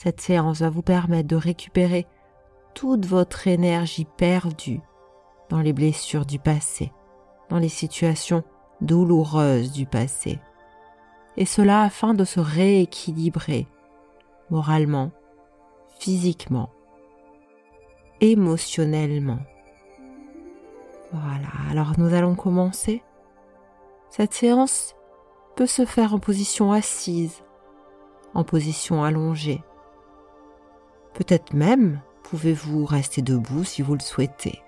Cette séance va vous permettre de récupérer toute votre énergie perdue dans les blessures du passé, dans les situations douloureuses du passé. Et cela afin de se rééquilibrer moralement, physiquement, émotionnellement. Voilà, alors nous allons commencer. Cette séance peut se faire en position assise, en position allongée. Peut-être même pouvez-vous rester debout si vous le souhaitez.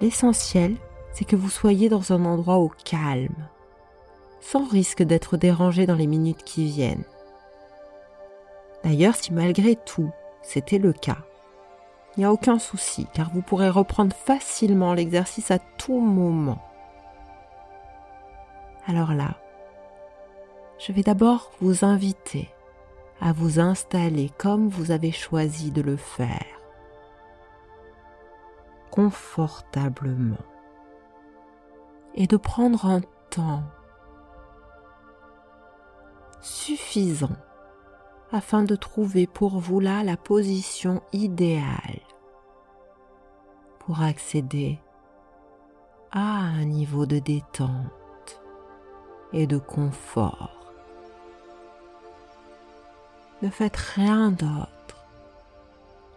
L'essentiel, c'est que vous soyez dans un endroit au calme, sans risque d'être dérangé dans les minutes qui viennent. D'ailleurs, si malgré tout c'était le cas, il n'y a aucun souci car vous pourrez reprendre facilement l'exercice à tout moment. Alors là, je vais d'abord vous inviter à vous installer comme vous avez choisi de le faire, confortablement, et de prendre un temps suffisant afin de trouver pour vous là la position idéale pour accéder à un niveau de détente et de confort. Ne faites rien d'autre,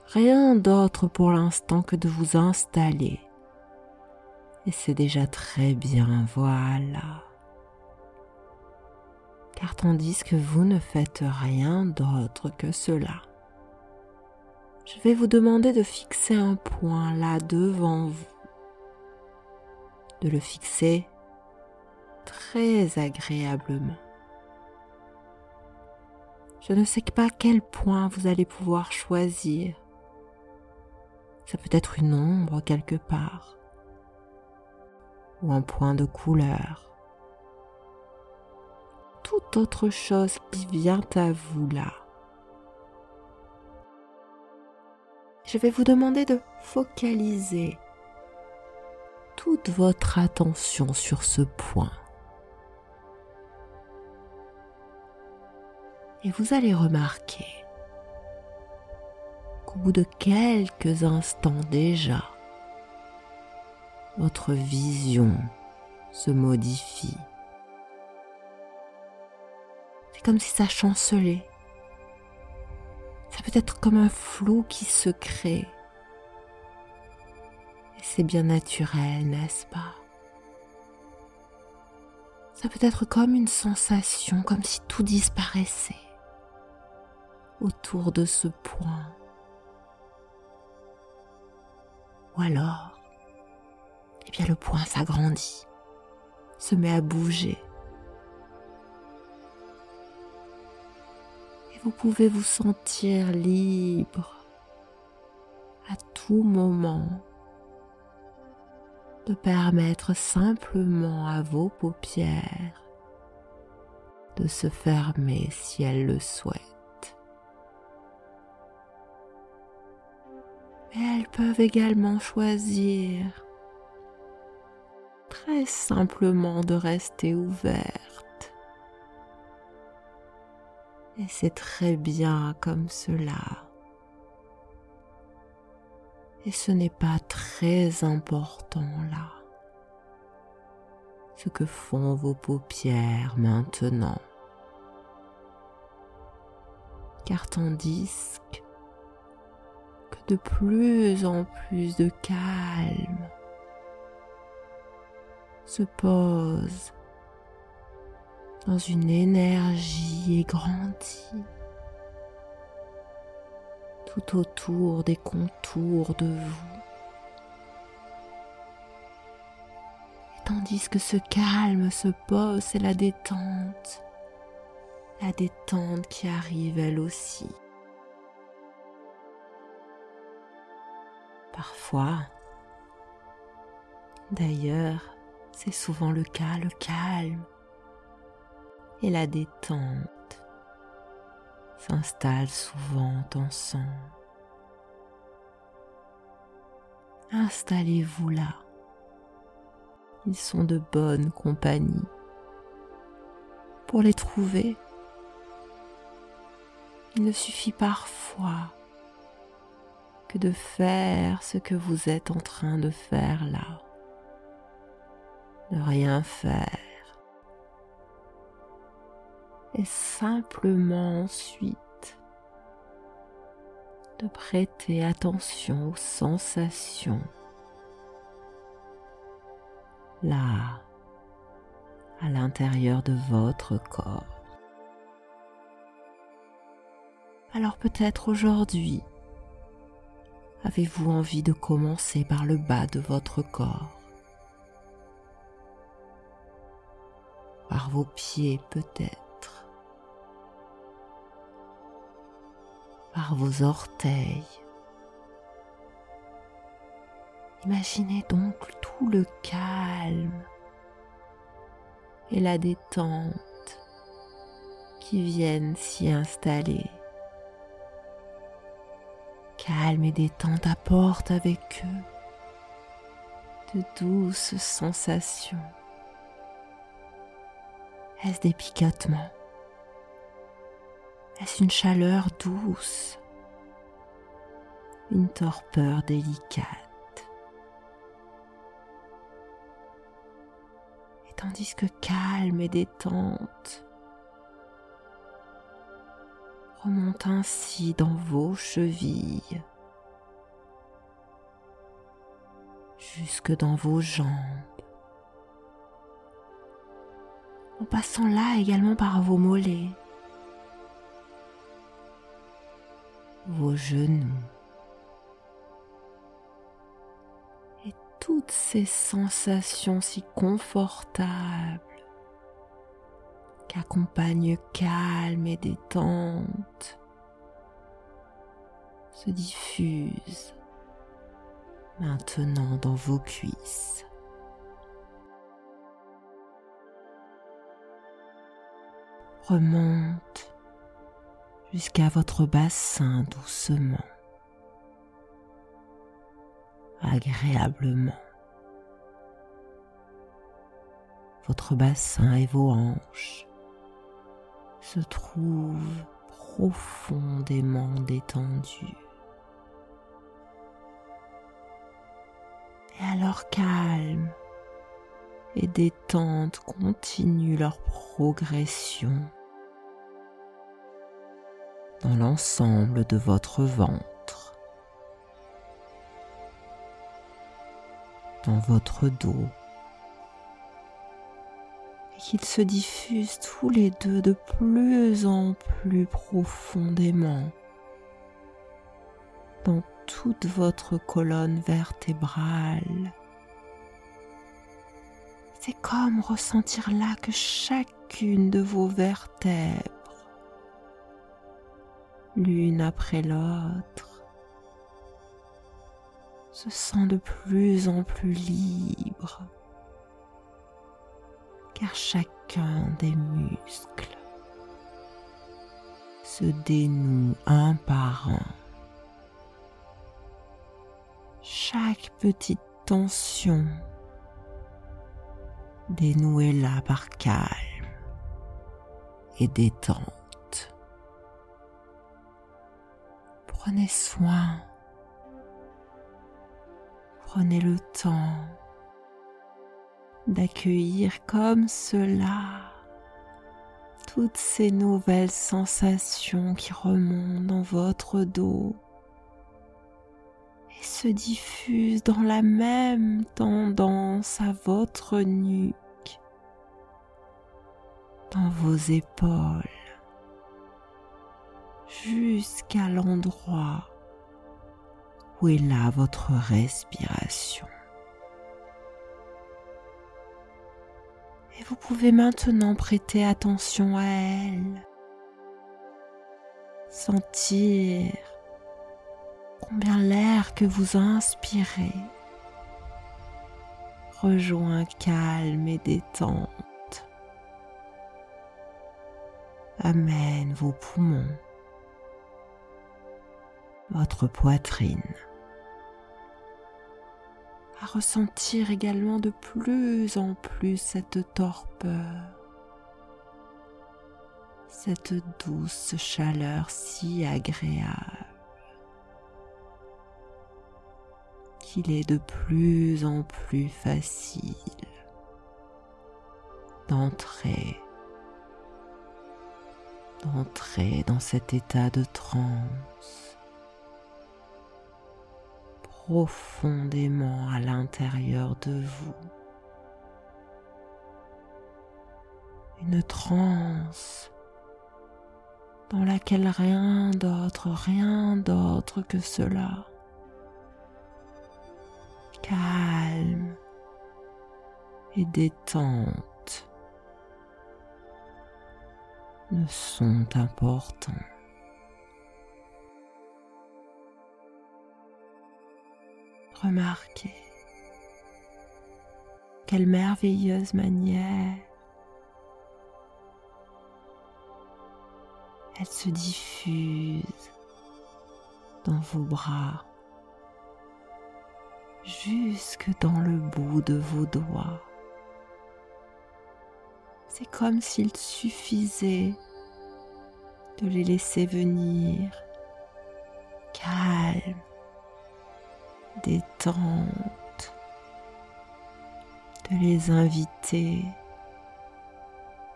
rien d'autre pour l'instant que de vous installer. Et c'est déjà très bien, voilà car tandis que vous ne faites rien d'autre que cela, je vais vous demander de fixer un point là devant vous, de le fixer très agréablement. Je ne sais pas quel point vous allez pouvoir choisir. Ça peut être une ombre quelque part ou un point de couleur toute autre chose qui vient à vous là. Je vais vous demander de focaliser toute votre attention sur ce point. Et vous allez remarquer qu'au bout de quelques instants déjà, votre vision se modifie comme si ça chancelait. Ça peut être comme un flou qui se crée. Et c'est bien naturel, n'est-ce pas? Ça peut être comme une sensation, comme si tout disparaissait autour de ce point. Ou alors, eh bien le point s'agrandit, se met à bouger vous pouvez vous sentir libre à tout moment de permettre simplement à vos paupières de se fermer si elles le souhaitent. Peuvent également choisir très simplement de rester ouvertes et c'est très bien comme cela. Et ce n'est pas très important là. Ce que font vos paupières maintenant. Car tandis que de plus en plus de calme se pose dans une énergie égrandie tout autour des contours de vous. Tandis que ce calme se pose, c'est la détente, la détente qui arrive elle aussi. Parfois, d'ailleurs, c'est souvent le cas, le calme et la détente s'installe souvent ensemble. Installez-vous là. Ils sont de bonne compagnie. Pour les trouver, Il ne suffit parfois de faire ce que vous êtes en train de faire là. De rien faire. Et simplement ensuite de prêter attention aux sensations là, à l'intérieur de votre corps. Alors peut-être aujourd'hui, avez-vous envie de commencer par le bas de votre corps? Par vos pieds peut-être. Par vos orteils. Imaginez donc tout le calme et la détente qui viennent s'y installer. Calme et détente apportent avec eux de douces sensations. Est-ce des picotements? Est-ce une chaleur douce? Une torpeur délicate? Tandis que calme et détente remonte ainsi dans vos chevilles, jusque dans vos jambes, en passant là également par vos mollets, vos genoux, toutes ces sensations si confortables qu'accompagne calme et détente se diffusent maintenant dans vos cuisses. Remonte jusqu'à votre bassin doucement agréablement. Votre bassin et vos hanches se trouvent profondément détendus. Et alors calme et détente continuent leur progression dans l'ensemble de votre ventre. dans votre dos qu'ils se diffusent tous les deux de plus en plus profondément. Dans toute votre colonne vertébrale. C'est comme ressentir là que chacune de vos vertèbres, l'une après l'autre, se sent de plus en plus libre, chacun des muscles se dénoue un par un. Chaque petite tension dénouée là par calme et détente. Prenez soin Prenez le temps d'accueillir comme cela toutes ces nouvelles sensations qui remontent dans votre dos et se diffusent dans la même tendance à votre nuque, dans vos épaules, jusqu'à l'endroit où est là votre respiration Et vous pouvez maintenant prêter attention à elle, sentir combien l'air que vous inspirez rejoint calme et détente, amène vos poumons, votre poitrine ressentir également de plus en plus cette torpeur, cette douce chaleur si agréable qu'il est de plus en plus facile d'entrer d'entrer dans cet état de transe profondément à l'intérieur de vous. Une transe dans laquelle rien d'autre, rien d'autre que cela. Calme et détente ne sont importants. Quelle merveilleuse manière elle se diffuse dans vos bras jusque dans le bout de vos doigts. C'est comme s'il suffisait de les laisser venir calmes, détente, de les inviter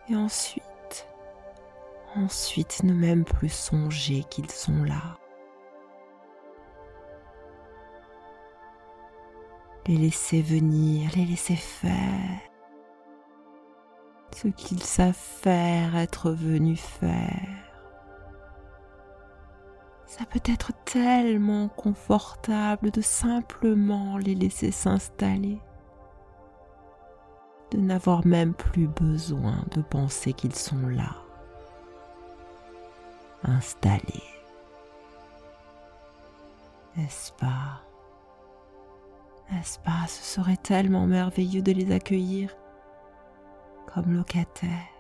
et ensuite, ensuite ne même plus songer qu'ils sont là. Les laisser venir, les laisser faire ce qu'ils savent faire, être venus faire. Ça peut être tellement confortable de simplement les laisser s'installer, de n'avoir même plus besoin de penser qu'ils sont là, installés. N'est-ce pas? N'est-ce pas? Ce serait tellement merveilleux de les accueillir comme locataires.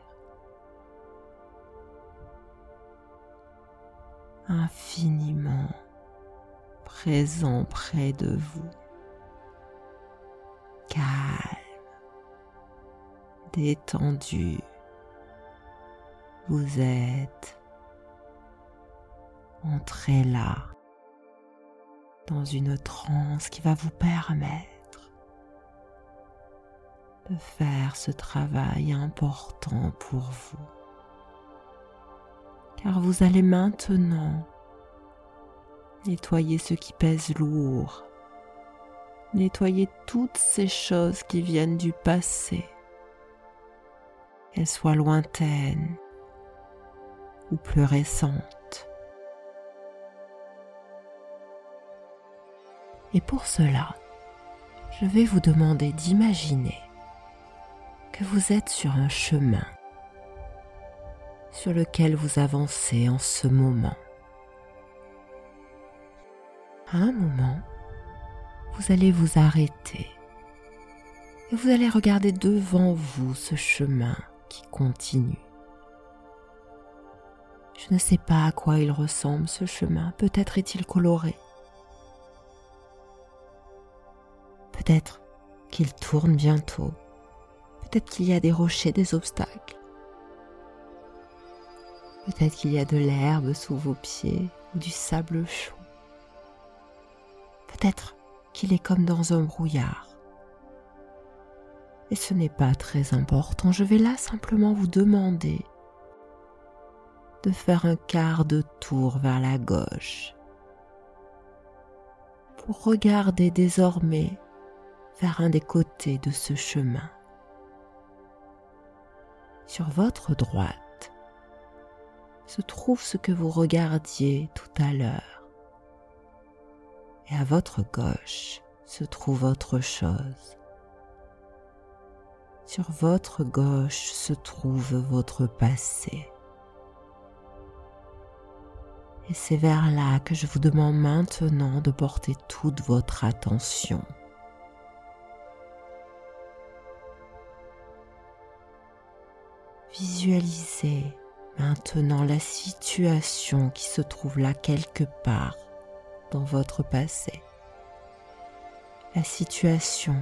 Infiniment présent près de vous, calme, détendu. Vous êtes entré là dans une transe qui va vous permettre de faire ce travail important pour vous car vous allez maintenant nettoyer ce qui pèse lourd, nettoyer toutes ces choses qui viennent du passé, qu'elles soient lointaines ou plus récentes. Et pour cela, je vais vous demander d'imaginer que vous êtes sur un chemin sur lequel vous avancez en ce moment. À un moment, vous allez vous arrêter et vous allez regarder devant vous ce chemin qui continue. Je ne sais pas à quoi il ressemble ce chemin, peut-être est-il coloré. Peut-être qu'il tourne bientôt, peut-être qu'il y a des rochers, des obstacles. Peut-être qu'il y a de l'herbe sous vos pieds ou du sable chaud. Peut-être qu'il est comme dans un brouillard. Et ce n'est pas très important. Je vais là simplement vous demander de faire un quart de tour vers la gauche pour regarder désormais vers un des côtés de ce chemin. Sur votre droite, se trouve ce que vous regardiez tout à l'heure. Et à votre gauche se trouve autre chose. Sur votre gauche se trouve votre passé. Et c'est vers là que je vous demande maintenant de porter toute votre attention. Visualisez maintenant la situation qui se trouve là quelque part dans votre passé. La situation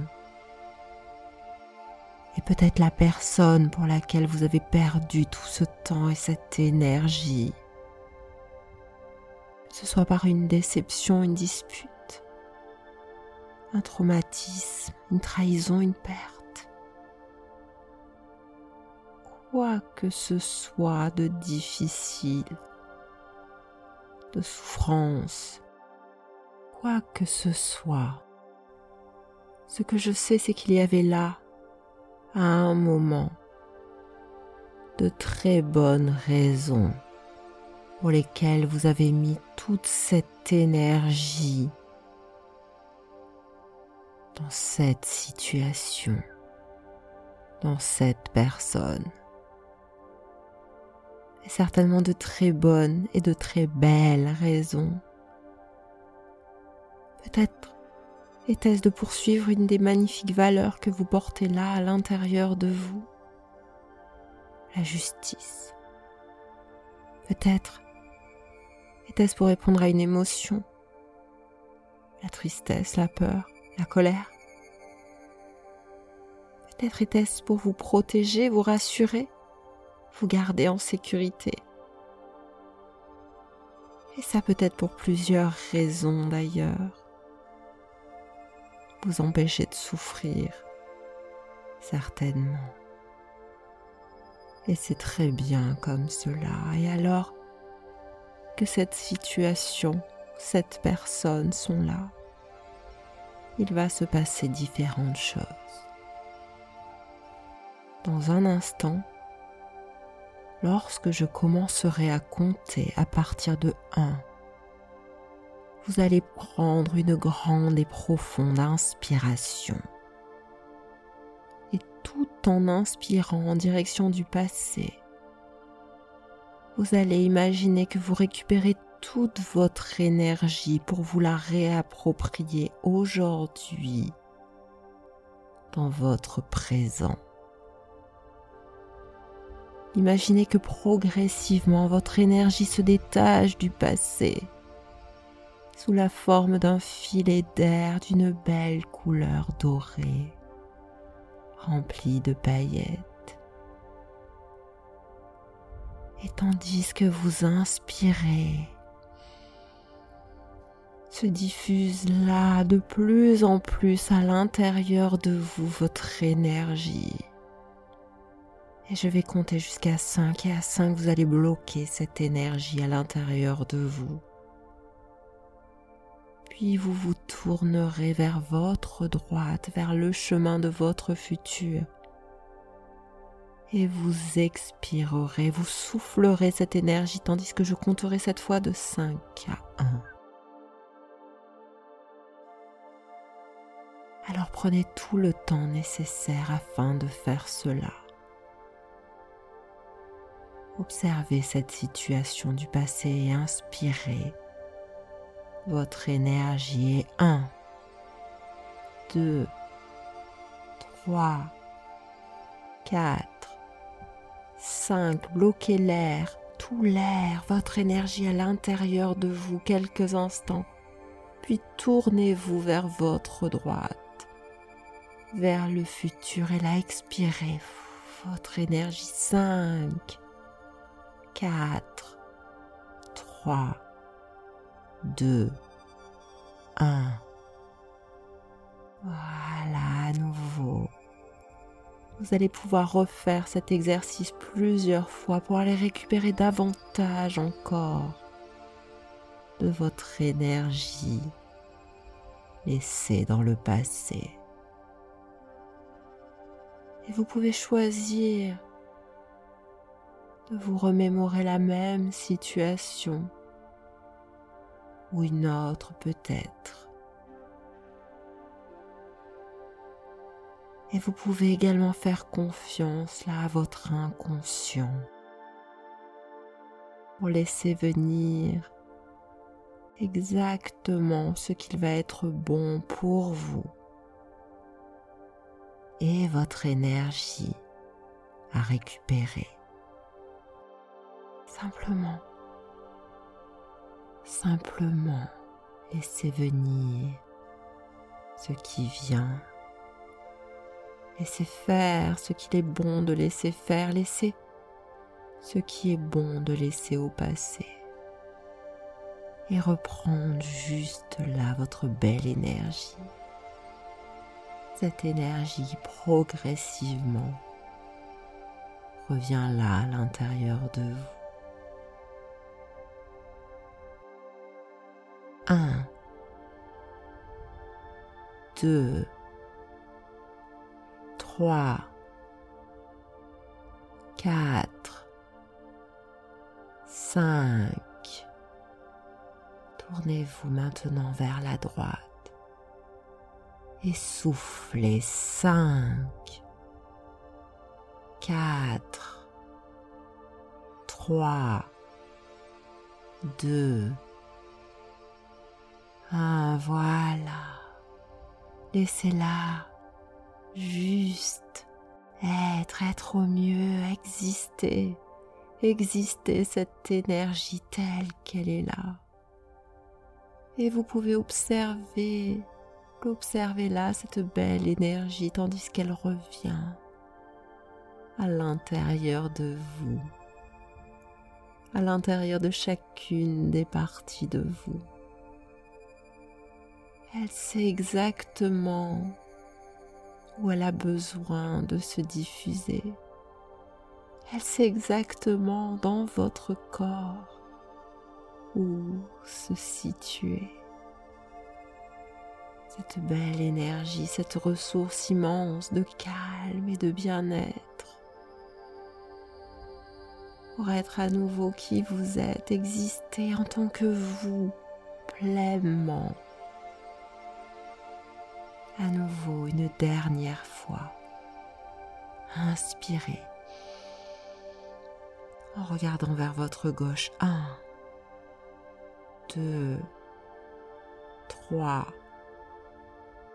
et peut-être la personne pour laquelle vous avez perdu tout ce temps et cette énergie. Ce soit par une déception, une dispute, un traumatisme, une trahison, une perte. Quoi que ce soit de difficile, de souffrance, quoi que ce soit, ce que je sais, c'est qu'il y avait là, à un moment, de très bonnes raisons pour lesquelles vous avez mis toute cette énergie dans cette situation, dans cette personne. Certainement de très bonnes et de très belles raisons. Peut-être était-ce de poursuivre une des magnifiques valeurs que vous portez là à l'intérieur de vous La justice. Peut-être était-ce pour répondre à une émotion La tristesse, la peur, la colère Peut-être était-ce pour vous protéger, vous rassurer, vous garder en sécurité. Et ça peut être pour plusieurs raisons d'ailleurs vous empêcher de souffrir, certainement. Et c'est très bien comme cela. Et alors que cette situation, cette personne sont là, il va se passer différentes choses. Dans un instant, lorsque je commencerai à compter à partir de 1, vous allez prendre une grande et profonde inspiration. Et tout en inspirant en direction du passé, vous allez imaginer que vous récupérez toute votre énergie pour vous la réapproprier aujourd'hui dans votre présent. Imaginez que progressivement votre énergie se détache du passé sous la forme d'un filet d'air d'une belle couleur dorée, rempli de paillettes. Et tandis que vous inspirez, se diffuse là de plus en plus à l'intérieur de vous votre énergie. Et je vais compter jusqu'à 5 et à 5 vous allez bloquer cette énergie à l'intérieur de vous puis vous vous tournerez vers votre droite, vers le chemin de votre futur. Et vous expirerez, vous soufflerez cette énergie tandis que je compterai cette fois de 5 à 1. Alors prenez tout le temps nécessaire afin de faire cela. Observez cette situation du passé et inspirez votre énergie est 1, 2, 3, 4, 5. Bloquez l'air, tout l'air, votre énergie à l'intérieur de vous quelques instants. Puis tournez-vous vers votre droite, vers le futur et là expirez votre énergie. 5, 4, 3, 2, 1. Voilà, à nouveau. Vous allez pouvoir refaire cet exercice plusieurs fois pour aller récupérer davantage encore de votre énergie laissée dans le passé. Et vous pouvez choisir de vous remémorer la même situation ou une autre peut-être. Et vous pouvez également faire confiance là à votre inconscient pour laisser venir exactement ce qu'il va être bon pour vous et votre énergie à récupérer. Simplement Simplement laissez venir ce qui vient Laissez faire ce qu'il est bon de laisser faire, laissez ce qui est bon de laisser au passé et reprendre juste là votre belle énergie. Cette énergie progressivement revient là à l'intérieur de vous. 1 2 3 4 5 Tournez-vous maintenant vers la droite et soufflez 5 4 3 2 1 voilà laissez-la juste être, être au mieux, exister, exister cette énergie telle qu'elle est là. Et vous pouvez observer, observer là cette belle énergie tandis qu'elle revient à l'intérieur de vous, à l'intérieur de chacune des parties de vous. Elle sait exactement où elle a besoin de se diffuser. Elle sait exactement dans votre corps où se situer. Cette belle énergie, cette ressource immense de calme et de bien-être pour être à nouveau qui vous êtes, exister en tant que vous pleinement à nouveau une dernière fois. Inspirez en regardant vers votre gauche. 1, 2, 3,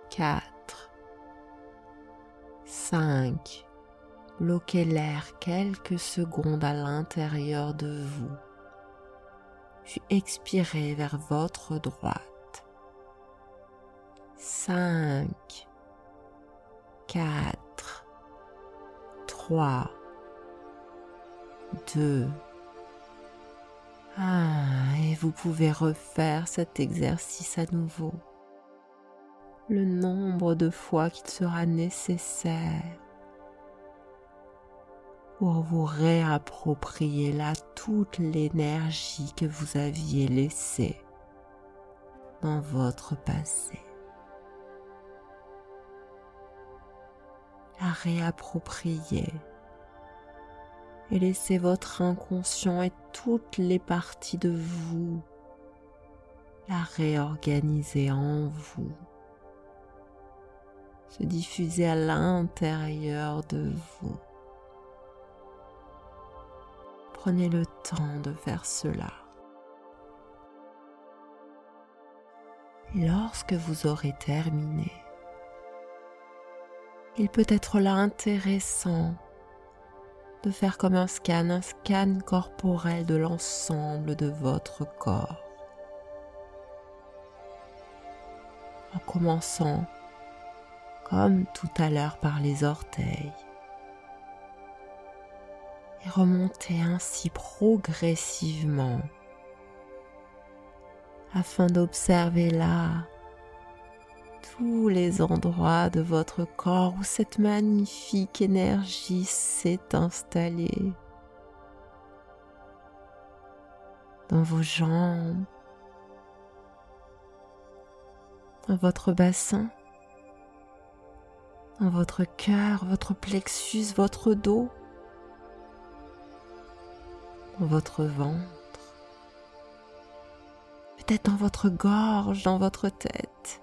4, 5. Bloquez l'air quelques secondes à l'intérieur de vous. Puis expirez vers votre droite. 5, 4, 3, 2, 1. Et vous pouvez refaire cet exercice à nouveau le nombre de fois qu'il sera nécessaire pour vous réapproprier là toute l'énergie que vous aviez laissée dans votre passé. La réapproprier et laissez votre inconscient et toutes les parties de vous la réorganiser en vous, se diffuser à l'intérieur de vous. Prenez le temps de faire cela. Lorsque vous aurez terminé, il peut être là intéressant de faire comme un scan, un scan corporel de l'ensemble de votre corps. En commençant, comme tout à l'heure, par les orteils. Et remonter ainsi progressivement afin d'observer là tous les endroits de votre corps où cette magnifique énergie s'est installée. Dans vos jambes, dans votre bassin, dans votre cœur, votre plexus, votre dos, dans votre ventre, peut-être dans votre gorge, dans votre tête.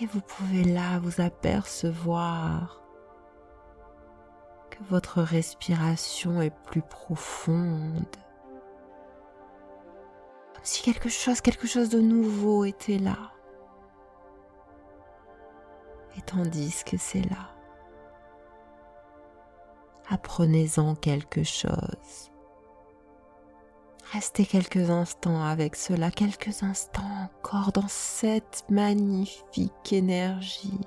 Et vous pouvez là vous apercevoir que votre respiration est plus profonde. Comme si quelque chose, quelque chose de nouveau était là. Et tandis que c'est là, apprenez-en quelque chose. Restez quelques instants avec cela, quelques instants encore dans cette magnifique énergie,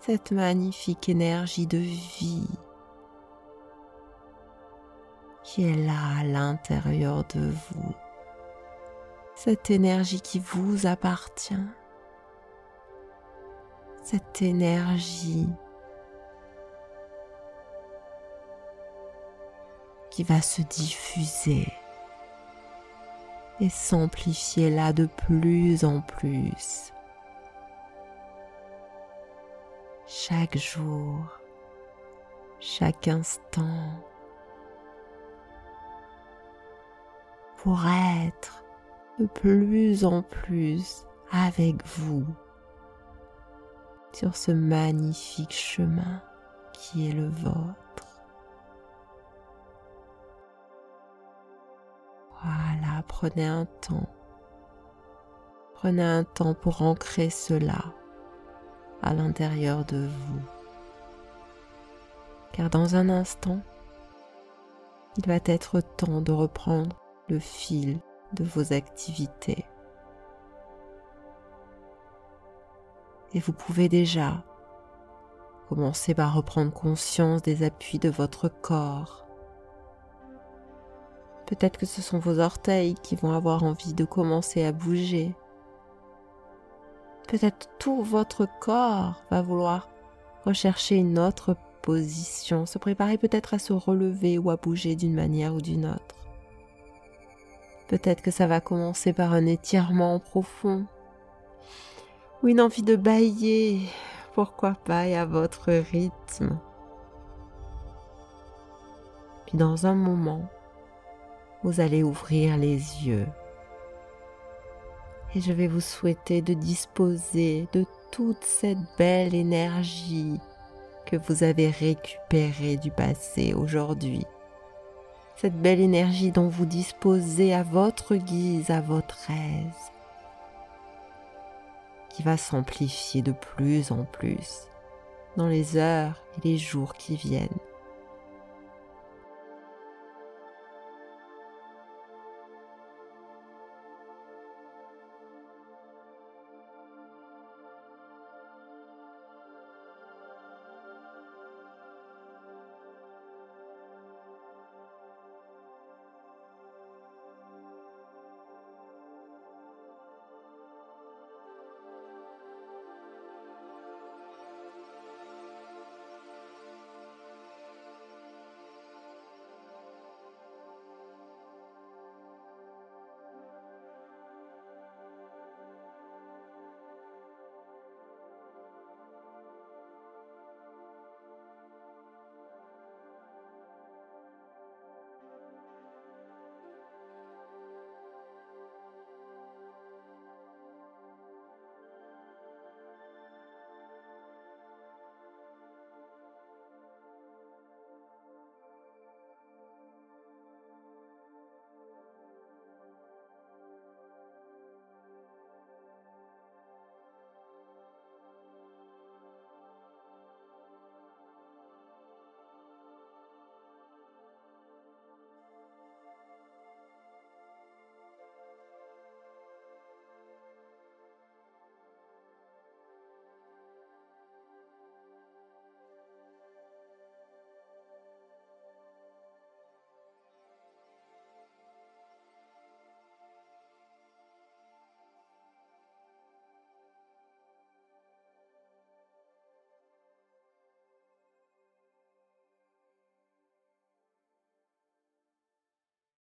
cette magnifique énergie de vie qui est là à l'intérieur de vous, cette énergie qui vous appartient, cette énergie qui va se diffuser et s'amplifier là de plus en plus. Chaque jour, chaque instant, pour être de plus en plus avec vous sur ce magnifique chemin qui est le vôtre. Prenez un temps. Prenez un temps pour ancrer cela à l'intérieur de vous. Car dans un instant, il va être temps de reprendre le fil de vos activités. Et vous pouvez déjà commencer par reprendre conscience des appuis de votre corps Peut-être que ce sont vos orteils qui vont avoir envie de commencer à bouger. Peut-être tout votre corps va vouloir rechercher une autre position, se préparer peut-être à se relever ou à bouger d'une manière ou d'une autre. Peut-être que ça va commencer par un étirement profond ou une envie de bailler, pourquoi pas, et à votre rythme. Puis dans un moment, vous allez ouvrir les yeux. Et je vais vous souhaiter de disposer de toute cette belle énergie que vous avez récupérée du passé aujourd'hui. Cette belle énergie dont vous disposez à votre guise, à votre aise, qui va s'amplifier de plus en plus dans les heures et les jours qui viennent.